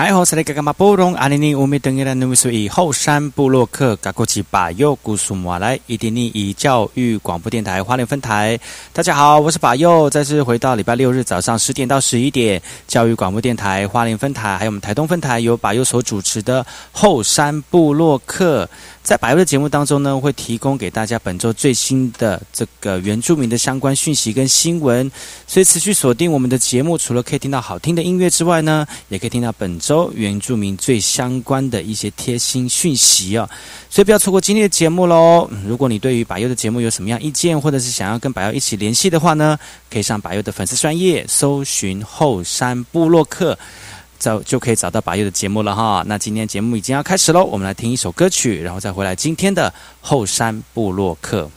哎，好，是那个嘛？布隆阿尼尼乌米登伊拉努米苏以后山部落克嘎过去把右古苏马来伊迪尼以教育广播电台花莲分台。大家好，我是把右，再次回到礼拜六日早上十点到十一点，教育广播电台花莲分台，还有我们台东分台由把右所主持的后山部落克。在百优的节目当中呢，会提供给大家本周最新的这个原住民的相关讯息跟新闻，所以持续锁定我们的节目，除了可以听到好听的音乐之外呢，也可以听到本周原住民最相关的一些贴心讯息哦。所以不要错过今天的节目喽！如果你对于百优的节目有什么样意见，或者是想要跟百优一起联系的话呢，可以上百优的粉丝专业搜寻后山部落客。找就可以找到把右的节目了哈。那今天节目已经要开始喽，我们来听一首歌曲，然后再回来今天的后山部落客。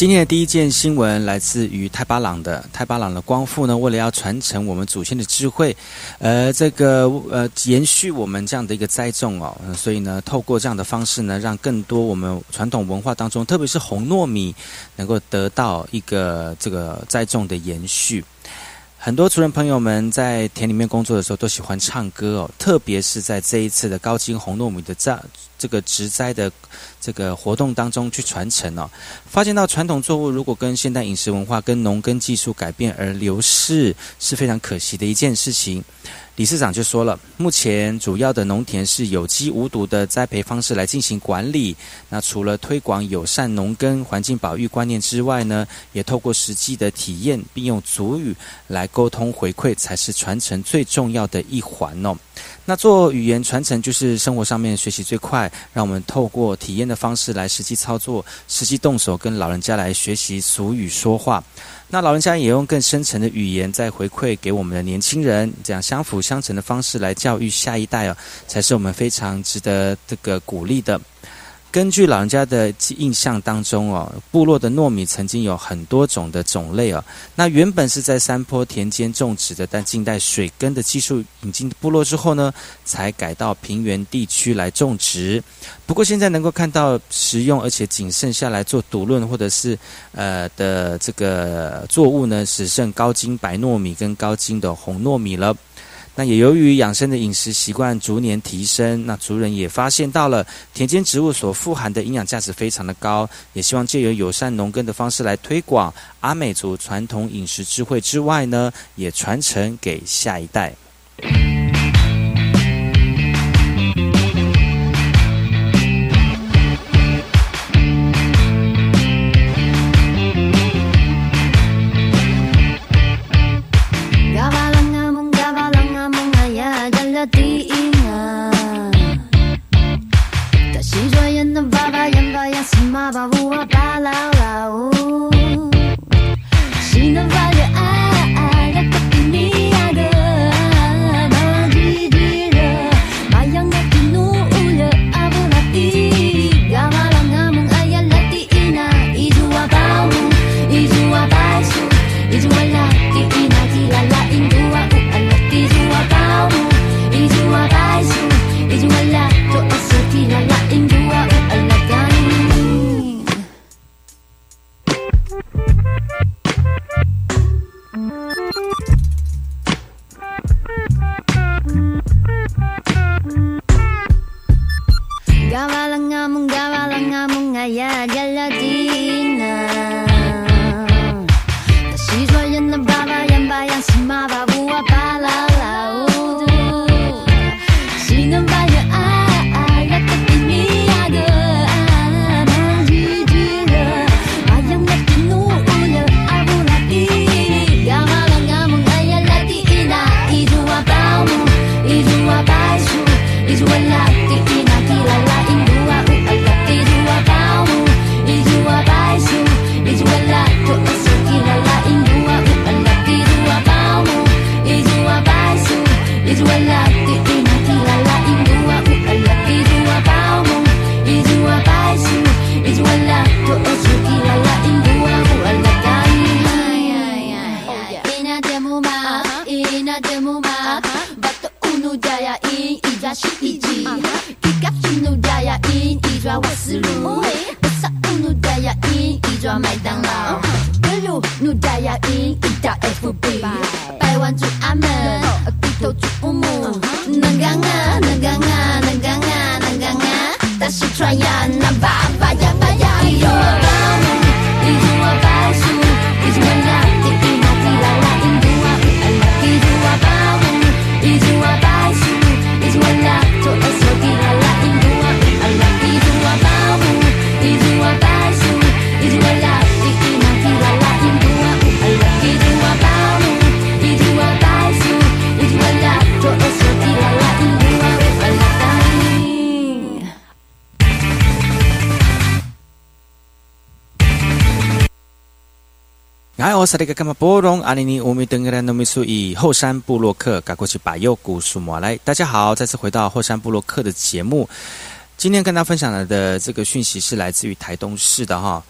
今天的第一件新闻来自于泰巴朗的泰巴朗的光复呢，为了要传承我们祖先的智慧，呃，这个呃延续我们这样的一个栽种哦，所以呢，透过这样的方式呢，让更多我们传统文化当中，特别是红糯米，能够得到一个这个栽种的延续。很多族人朋友们在田里面工作的时候都喜欢唱歌哦，特别是在这一次的高筋红糯米的这这个植栽的这个活动当中去传承哦，发现到传统作物如果跟现代饮食文化跟农耕技术改变而流逝，是非常可惜的一件事情。理事长就说了，目前主要的农田是有机无毒的栽培方式来进行管理。那除了推广友善农耕、环境保育观念之外呢，也透过实际的体验，并用族语来沟通回馈，才是传承最重要的一环哦。那做语言传承，就是生活上面学习最快，让我们透过体验的方式来实际操作、实际动手，跟老人家来学习俗语说话。那老人家也用更深层的语言在回馈给我们的年轻人，这样相辅相成的方式来教育下一代哦，才是我们非常值得这个鼓励的。根据老人家的印象当中哦，部落的糯米曾经有很多种的种类哦。那原本是在山坡田间种植的，但近代水耕的技术引进部落之后呢，才改到平原地区来种植。不过现在能够看到实用而且仅剩下来做赌论或者是呃的这个作物呢，只剩高筋白糯米跟高筋的红糯米了。那也由于养生的饮食习惯逐年提升，那族人也发现到了田间植物所富含的营养价值非常的高，也希望借由友善农耕的方式来推广阿美族传统饮食智慧之外呢，也传承给下一代。我是那个干嘛波隆阿尼尼乌米登格兰诺米苏以后山布洛克赶过去把右古树马来，大家好，再次回到后山布洛克的节目。今天跟大家分享的这个讯息是来自于台东市的哈。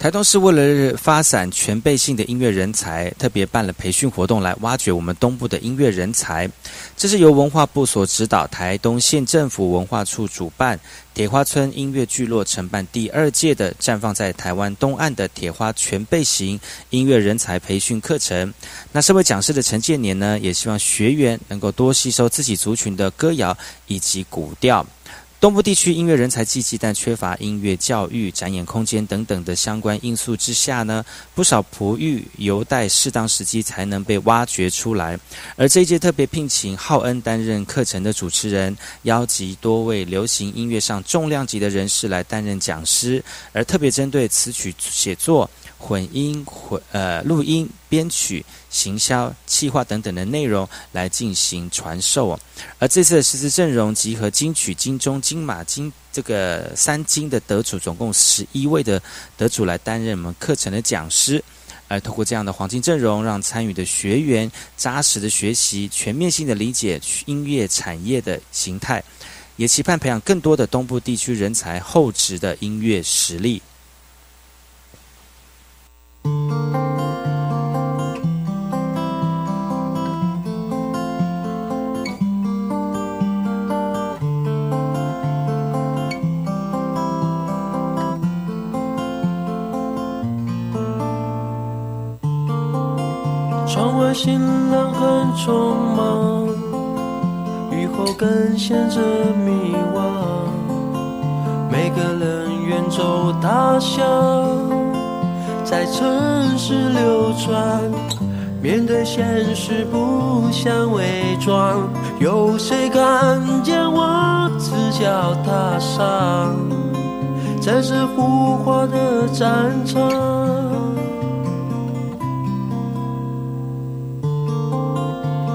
台东市为了发展全备性的音乐人才，特别办了培训活动来挖掘我们东部的音乐人才。这是由文化部所指导，台东县政府文化处主办，铁花村音乐聚落承办第二届的绽放在台湾东岸的铁花全备型音乐人才培训课程。那身为讲师的陈建年呢，也希望学员能够多吸收自己族群的歌谣以及古调。东部地区音乐人才济济，但缺乏音乐教育、展演空间等等的相关因素之下呢，不少璞玉犹待适当时机才能被挖掘出来。而这一届特别聘请浩恩担任课程的主持人，邀集多位流行音乐上重量级的人士来担任讲师，而特别针对词曲写作。混音、混呃录音、编曲、行销、企划等等的内容来进行传授哦。而这次的师资阵容集合金曲、金钟、金马、金这个三金的得主，总共十一位的得主来担任我们课程的讲师。而通过这样的黄金阵容，让参与的学员扎实的学习，全面性的理解音乐产业的形态，也期盼培养更多的东部地区人才厚植的音乐实力。窗外行人很匆忙，雨后更显着迷惘，每个人远走他乡。在城市流转，面对现实不想伪装。有谁看见我赤脚踏上，在这浮华的战场？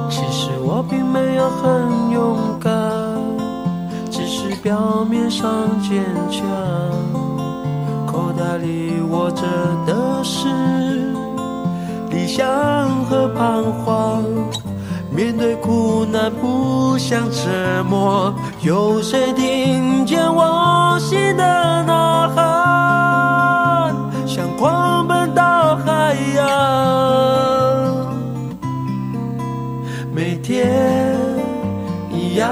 其实我并没有很勇敢，只是表面上坚强。口袋里握着的是理想和彷徨，面对苦难不想沉默，有谁听见我心的呐喊？想狂奔到海洋，每天一样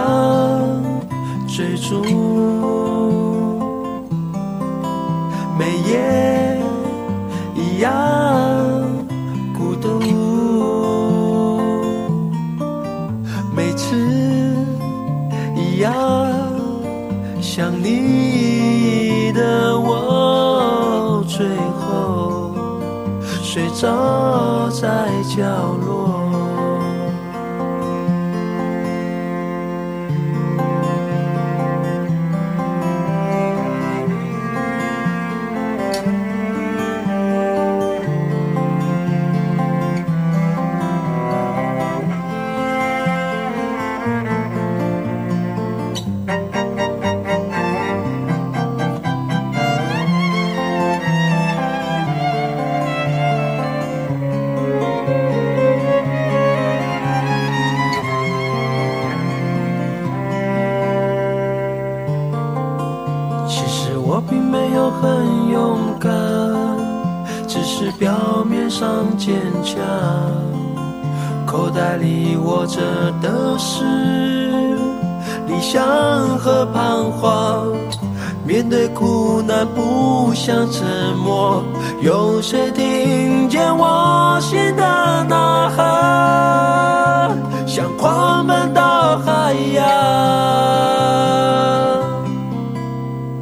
追逐。也一样孤独，每次一样想你的我，最后睡着在角落。坚强，口袋里握着的是理想和彷徨。面对苦难不想沉默，有谁听见我心的呐喊？想狂奔到海洋，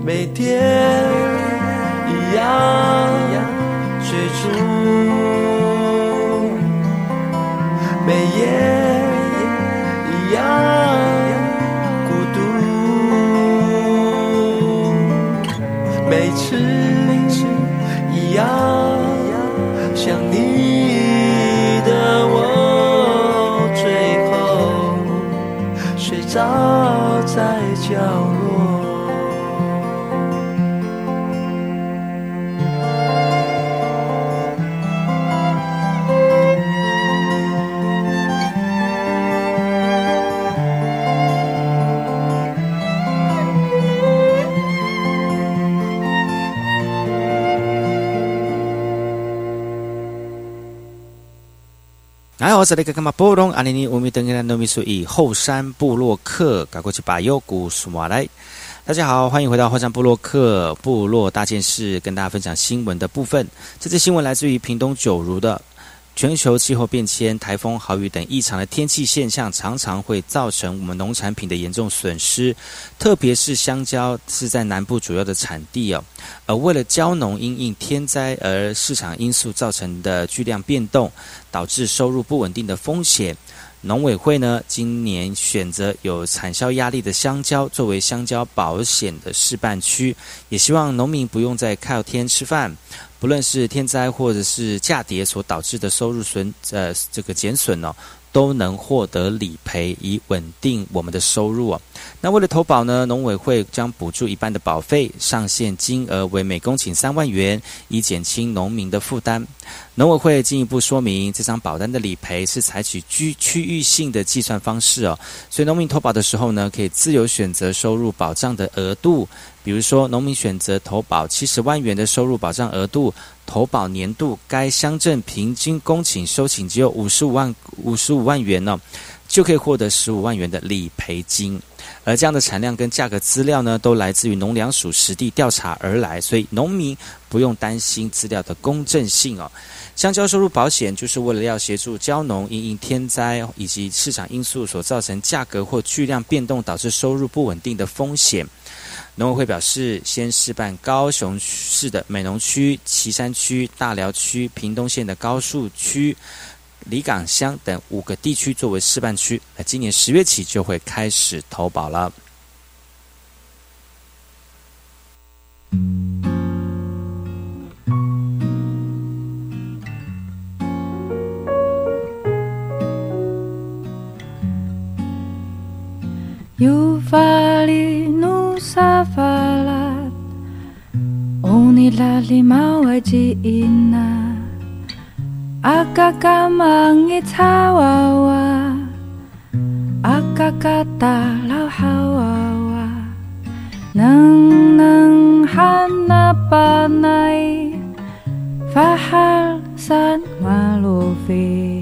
每天哎，我是那个干嘛波隆阿尼尼乌米登格兰诺米苏以后山部落客赶过去把优古苏马来。大家好，欢迎回到后山部落客部落大件事，跟大家分享新闻的部分。这次新闻来自于屏东九如的。全球气候变迁、台风、豪雨等异常的天气现象，常常会造成我们农产品的严重损失。特别是香蕉是在南部主要的产地哦。而为了蕉农因应天灾而市场因素造成的巨量变动，导致收入不稳定的风险，农委会呢今年选择有产销压力的香蕉作为香蕉保险的示范区，也希望农民不用再靠天吃饭。不论是天灾或者是价跌所导致的收入损，呃，这个减损呢，都能获得理赔，以稳定我们的收入。那为了投保呢，农委会将补助一半的保费，上限金额为每公顷三万元，以减轻农民的负担。农委会进一步说明，这张保单的理赔是采取区区域性的计算方式哦，所以农民投保的时候呢，可以自由选择收入保障的额度。比如说，农民选择投保七十万元的收入保障额度，投保年度该乡镇平均公顷收请只有五十五万五十五万元呢，就可以获得十五万元的理赔金。而这样的产量跟价格资料呢，都来自于农粮署实地调查而来，所以农民不用担心资料的公正性哦。香蕉收入保险就是为了要协助蕉农因应天灾以及市场因素所造成价格或巨量变动导致收入不稳定的风险。农委会表示，先示范高雄市的美浓区、旗山区、大寮区、屏东县的高树区、里港乡等五个地区作为示范区，那今年十月起就会开始投保了。sa safalat O nilalim awajiina Akakamangitawawa Akakatalaw hawawa. Nang nang hanapanay Fahal san malufi.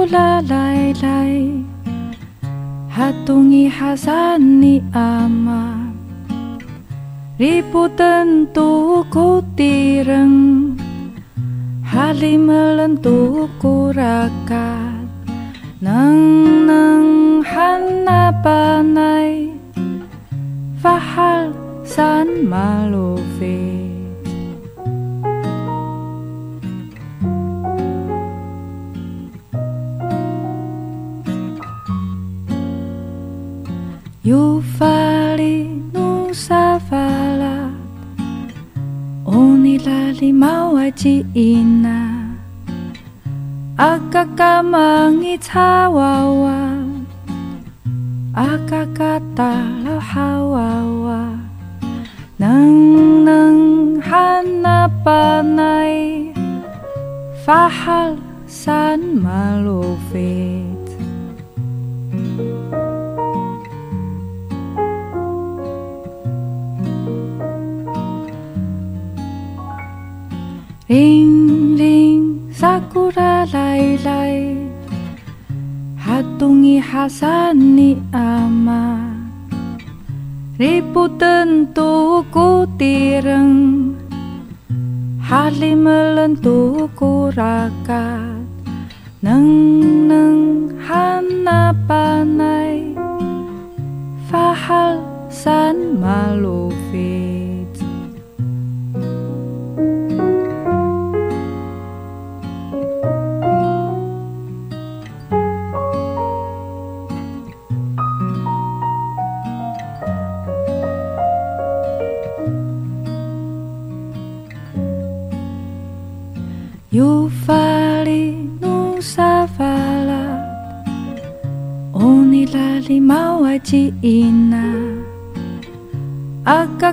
ulalay-lay Hatungi hasan ni ama tireng. Hali melentu ku rakat. Neng neng hana panai. Fahal san malufi. ina. Akakata akakatalahawawa nang nang hanapanay fahal san malufi Ring ring sakura lai lai. Hatungi hasani ama. Ribu tentu kutireng Hali melentu kurakat Neng neng hana panai. Fahal san malufi aka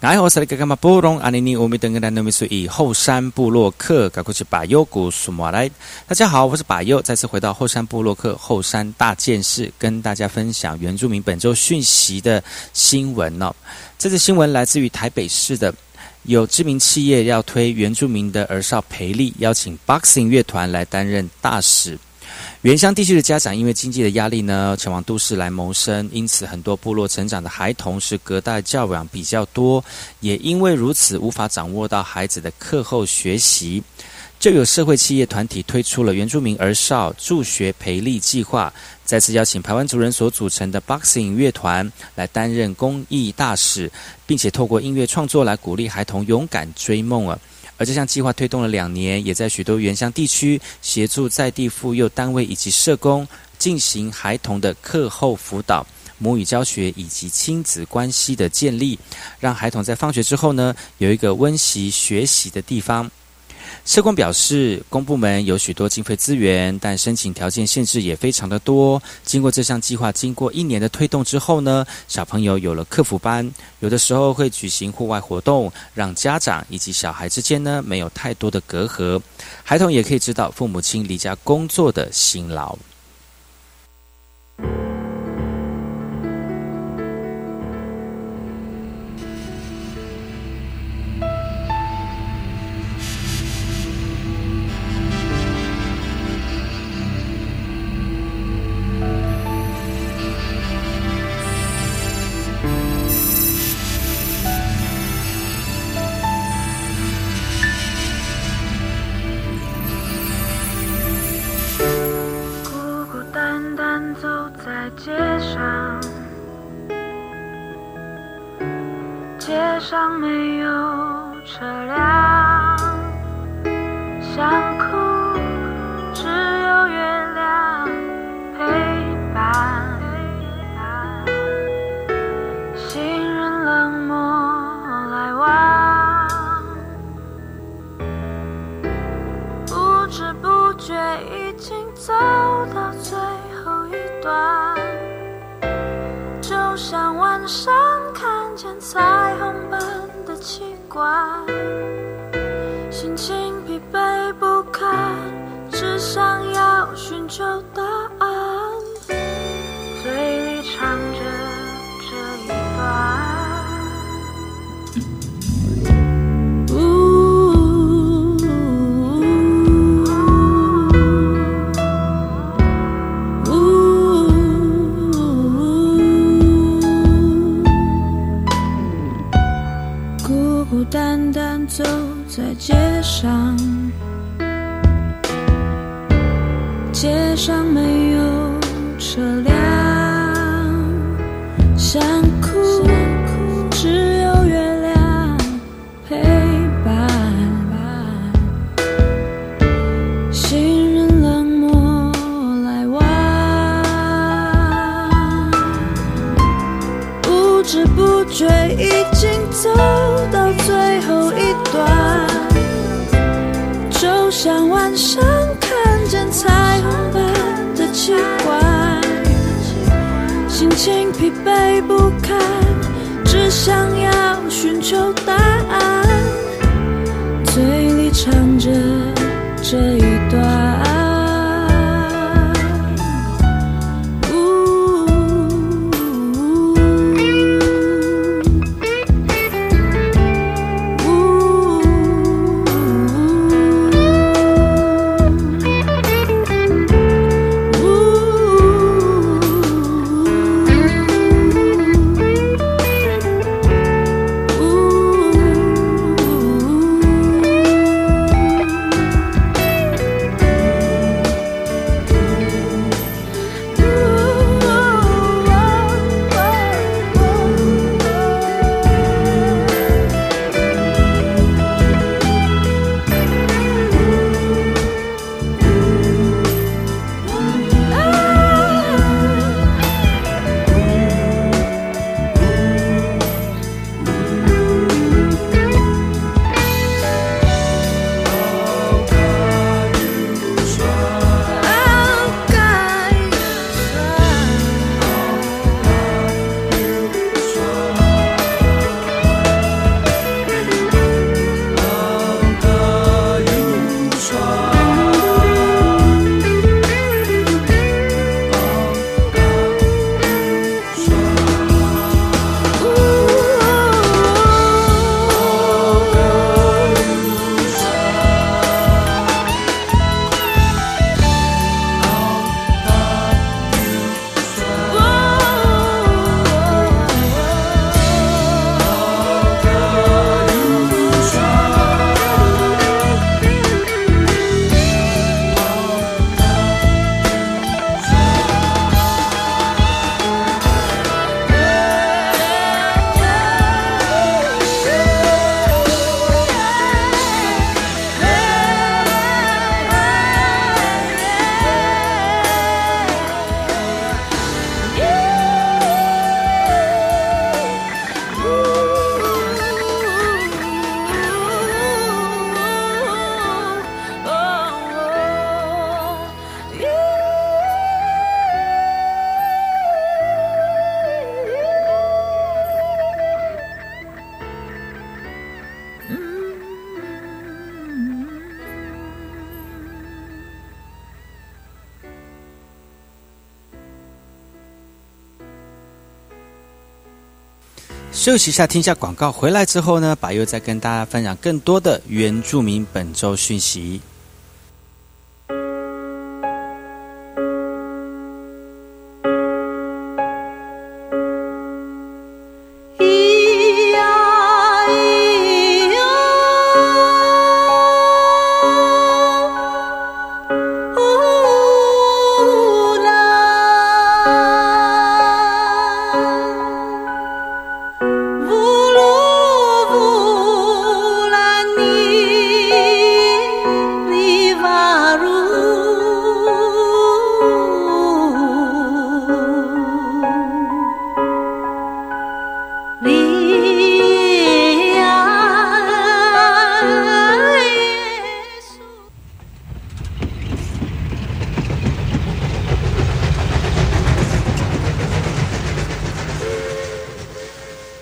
哎，我是那个嘛布隆阿尼尼，我们等个男的秘书以后山布洛克，赶快去把优古数马来。大家好，我是把优，再次回到后山布洛克后山大件事，跟大家分享原住民本周讯息的新闻哦。这次新闻来自于台北市的，有知名企业要推原住民的儿少培力，邀请 Boxing 乐团来担任大使。原乡地区的家长因为经济的压力呢，前往都市来谋生，因此很多部落成长的孩童是隔代教养比较多，也因为如此无法掌握到孩子的课后学习，就有社会企业团体推出了原住民儿少助学培力计划，再次邀请台湾族人所组成的 Boxing 乐团来担任公益大使，并且透过音乐创作来鼓励孩童勇敢追梦啊。而这项计划推动了两年，也在许多原乡地区协助在地妇幼单位以及社工进行孩童的课后辅导、母语教学以及亲子关系的建立，让孩童在放学之后呢有一个温习学习的地方。社工表示，公部门有许多经费资源，但申请条件限制也非常的多。经过这项计划，经过一年的推动之后呢，小朋友有了客服班，有的时候会举行户外活动，让家长以及小孩之间呢没有太多的隔阂，孩童也可以知道父母亲离家工作的辛劳。晚上看见彩虹般的奇怪，心情疲惫不堪，只想要寻求答案，嘴里唱着这一段。休息一下，听一下广告。回来之后呢，把又再跟大家分享更多的原住民本周讯息。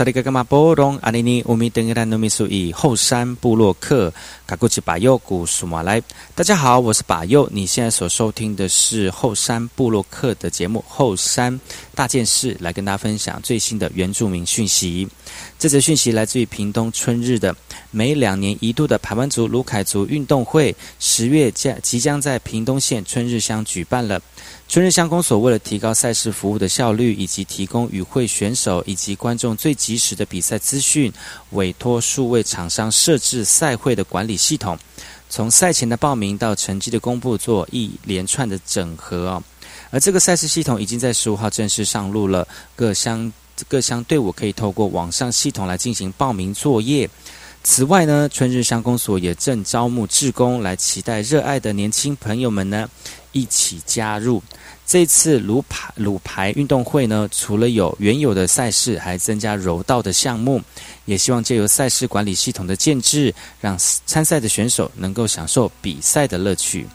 萨利格格马波隆阿尼尼乌米登格兰努米苏以后山布洛克卡古奇巴尤古苏马来，大家好，我是巴尤，你现在所收听的是后山布洛克的节目《后山大件事》，来跟大家分享最新的原住民讯息。这则讯息来自于屏东春日的每两年一度的排湾族卢凯族运动会，十月将即将在屏东县春日乡举办了。春日乡公所为了提高赛事服务的效率，以及提供与会选手以及观众最及时的比赛资讯，委托数位厂商设置赛会的管理系统，从赛前的报名到成绩的公布，做一连串的整合哦。而这个赛事系统已经在十五号正式上路了，各乡各乡队伍可以透过网上系统来进行报名作业。此外呢，春日乡公所也正招募志工，来期待热爱的年轻朋友们呢一起加入。这次鲁排鲁排运动会呢，除了有原有的赛事，还增加柔道的项目，也希望借由赛事管理系统的建制，让参赛的选手能够享受比赛的乐趣。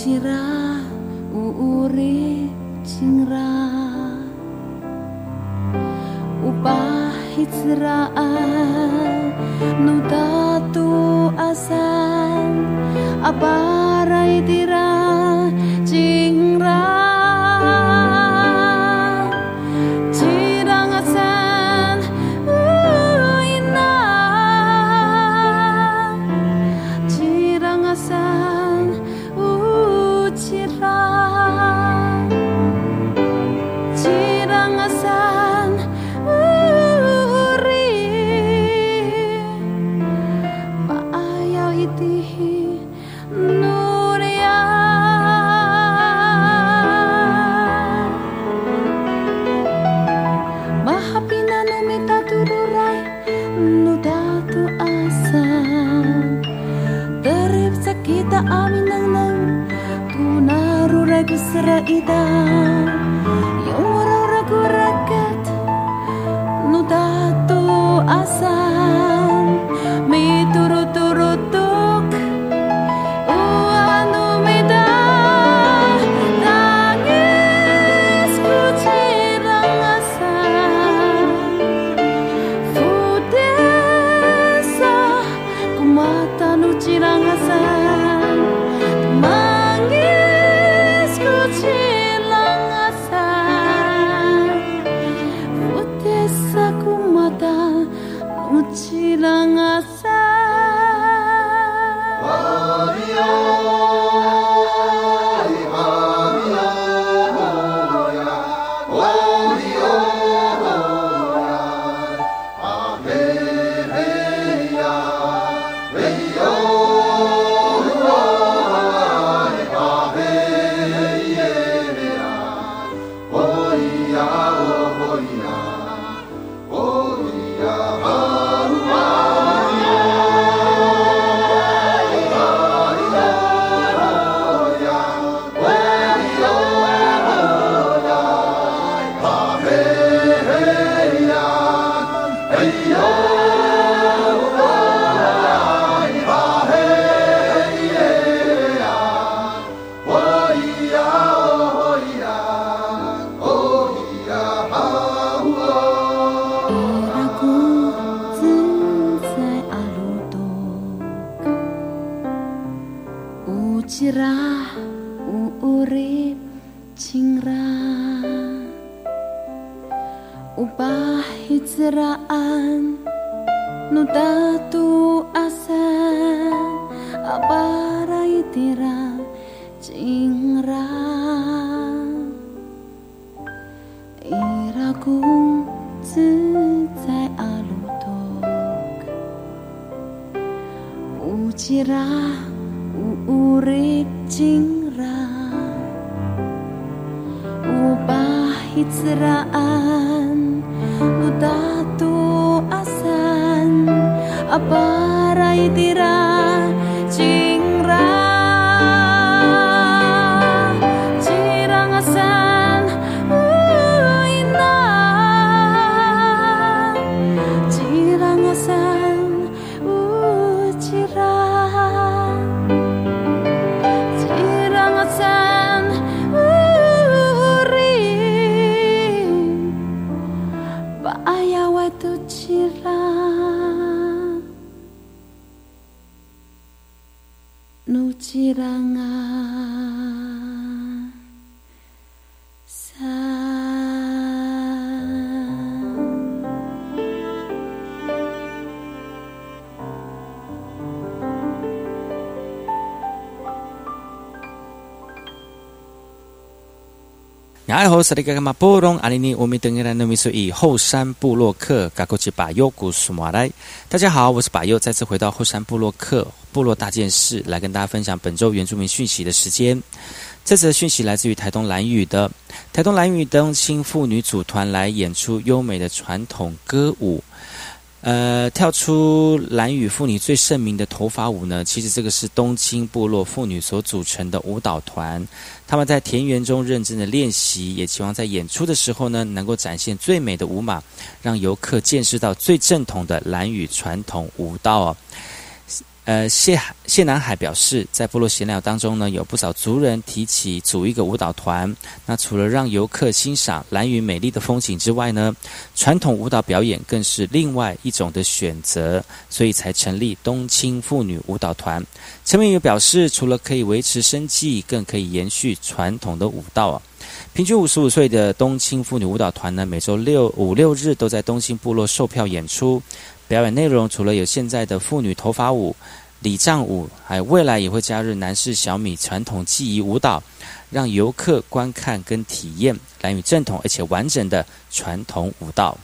sirah uuri singra upahit siraa nudatu asa 你好，萨利格马波隆阿里尼，乌米登格兰努米苏伊后山布洛克，嘎过去把右古苏马来。大家好，我是巴尤，再次回到后山布洛克部落大件事，来跟大家分享本周原住民讯息的时间。这次的讯息来自于台东蓝屿的台东蓝屿东青妇女组团来演出优美的传统歌舞。呃，跳出蓝屿妇女最盛名的头发舞呢，其实这个是东青部落妇女所组成的舞蹈团。他们在田园中认真的练习，也期望在演出的时候呢，能够展现最美的舞马，让游客见识到最正统的蓝屿传统舞蹈哦。呃，谢海谢南海表示，在部落闲聊当中呢，有不少族人提起组一个舞蹈团。那除了让游客欣赏蓝屿美丽的风景之外呢，传统舞蹈表演更是另外一种的选择，所以才成立东青妇女舞蹈团。陈明也表示，除了可以维持生计，更可以延续传统的舞蹈。平均五十五岁的东青妇女舞蹈团呢，每周六五六日都在东青部落售票演出。表演内容除了有现在的妇女头发舞、礼杖舞，还有未来也会加入男士小米传统技艺舞蹈，让游客观看跟体验蓝屿正统而且完整的传统舞蹈。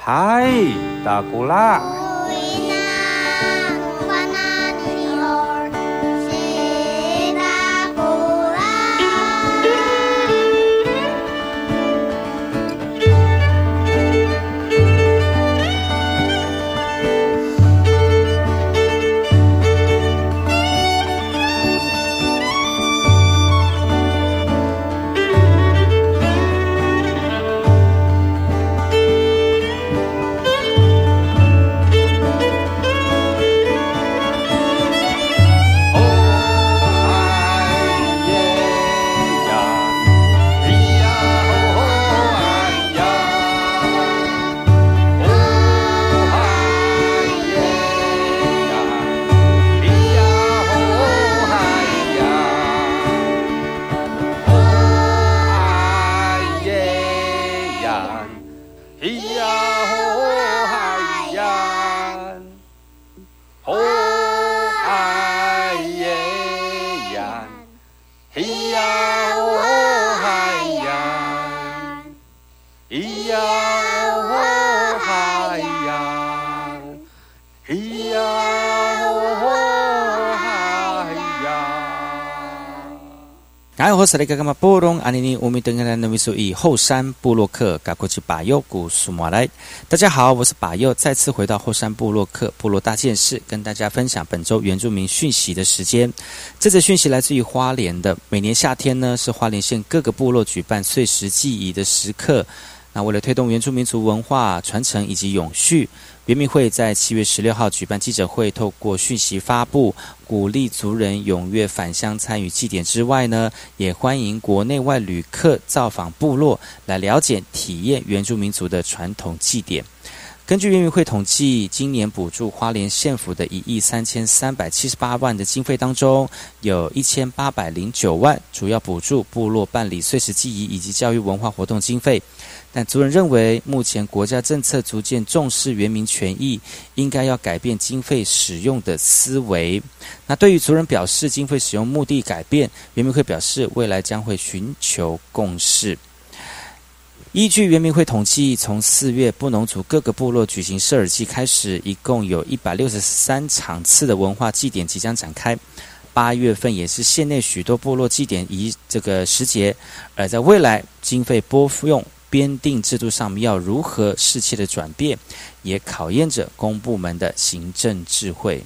Hai, tak kulak. 萨利嘎嘎玛波隆阿尼尼乌米登格兰努米苏以后山布洛克赶过去把右古苏马来。大家好，我是把右，再次回到后山布洛克部落大件事，跟大家分享本周原住民讯息的时间。这则讯息来自于花莲的，每年夏天呢是花莲县各个部落举办碎石记忆的时刻。那为了推动原住民族文化传承以及永续。圆明会在七月十六号举办记者会，透过讯息发布，鼓励族人踊跃返乡参与祭典之外呢，也欢迎国内外旅客造访部落，来了解体验原住民族的传统祭典。根据原民会统计，今年补助花莲县府的一亿三千三百七十八万的经费当中，有一千八百零九万主要补助部落办理碎石祭仪以及教育文化活动经费。但族人认为，目前国家政策逐渐重视原民权益，应该要改变经费使用的思维。那对于族人表示，经费使用目的改变，原民会表示，未来将会寻求共识。依据原民会统计，从四月布农族各个部落举行社尔祭开始，一共有一百六十三场次的文化祭典即将展开。八月份也是县内许多部落祭典仪这个时节，而在未来经费拨付用。编定制度上面要如何适切的转变，也考验着公部门的行政智慧。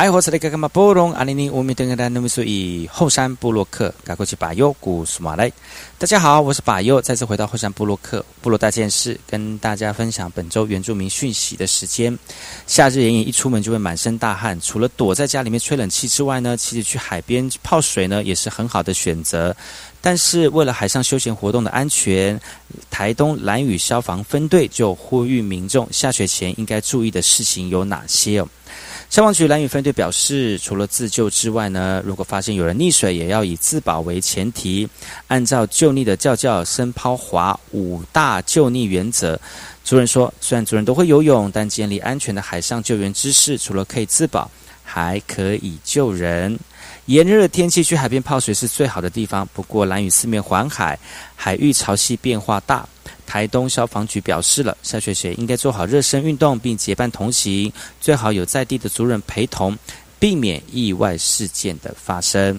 哎，我是那个嘛波隆阿尼尼乌米登格丹努米苏以后山布洛克，赶过去把右古苏马来。大家好，我是把右，再次回到后山布洛克部落大件事，跟大家分享本周原住民讯息的时间。夏日炎炎，一出门就会满身大汗，除了躲在家里面吹冷气之外呢，其实去海边泡水呢也是很好的选择。但是为了海上休闲活动的安全，台东蓝屿消防分队就呼吁民众下雪前应该注意的事情有哪些哦？消防局蓝雨分队表示，除了自救之外呢，如果发现有人溺水，也要以自保为前提，按照救溺的叫叫、声抛、滑五大救溺原则。族人说，虽然族人都会游泳，但建立安全的海上救援知识，除了可以自保，还可以救人。炎热的天气去海边泡水是最好的地方，不过蓝雨四面环海，海域潮汐变化大。台东消防局表示了，下雪前应该做好热身运动，并结伴同行，最好有在地的族人陪同，避免意外事件的发生。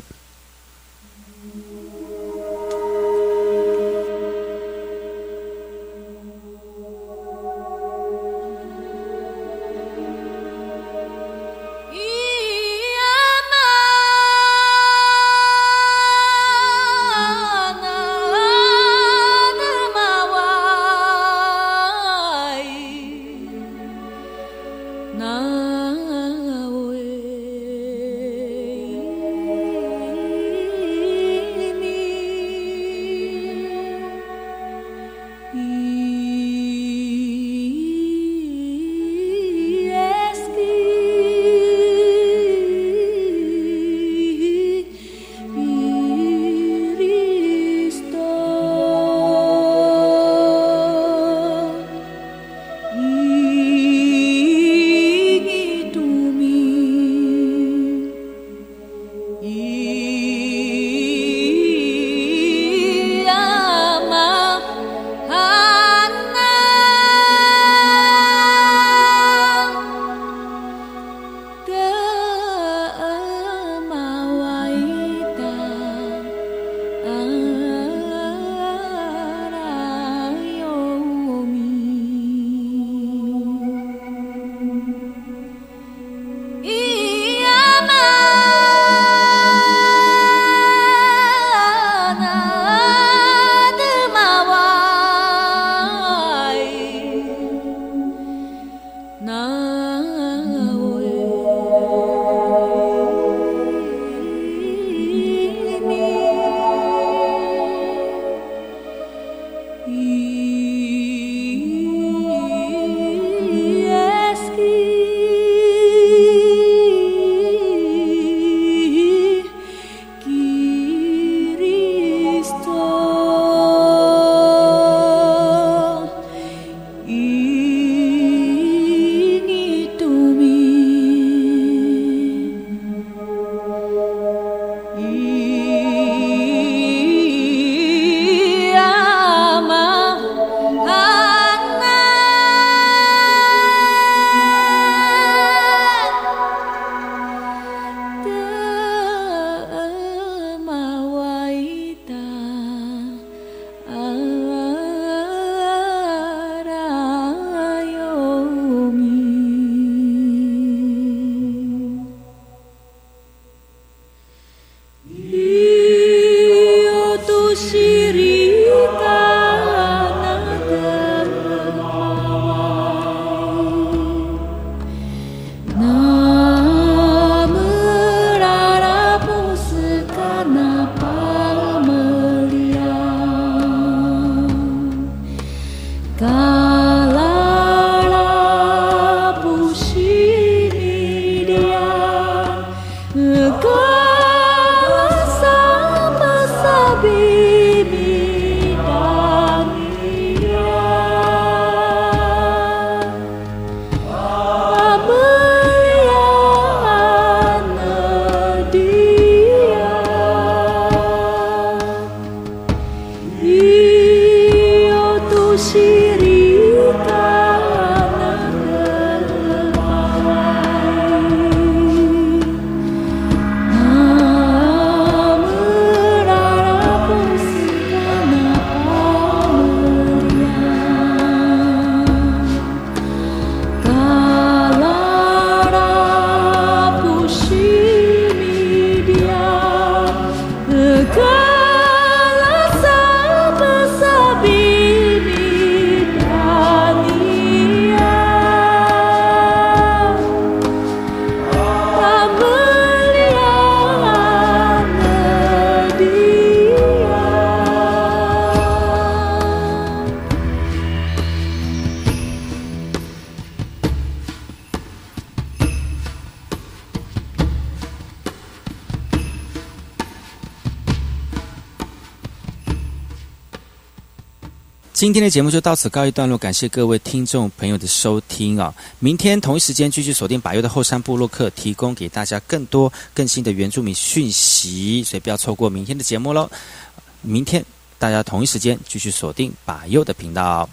今天的节目就到此告一段落，感谢各位听众朋友的收听啊！明天同一时间继续锁定百优的后山部落客，提供给大家更多更新的原住民讯息，所以不要错过明天的节目喽！明天大家同一时间继续锁定百优的频道。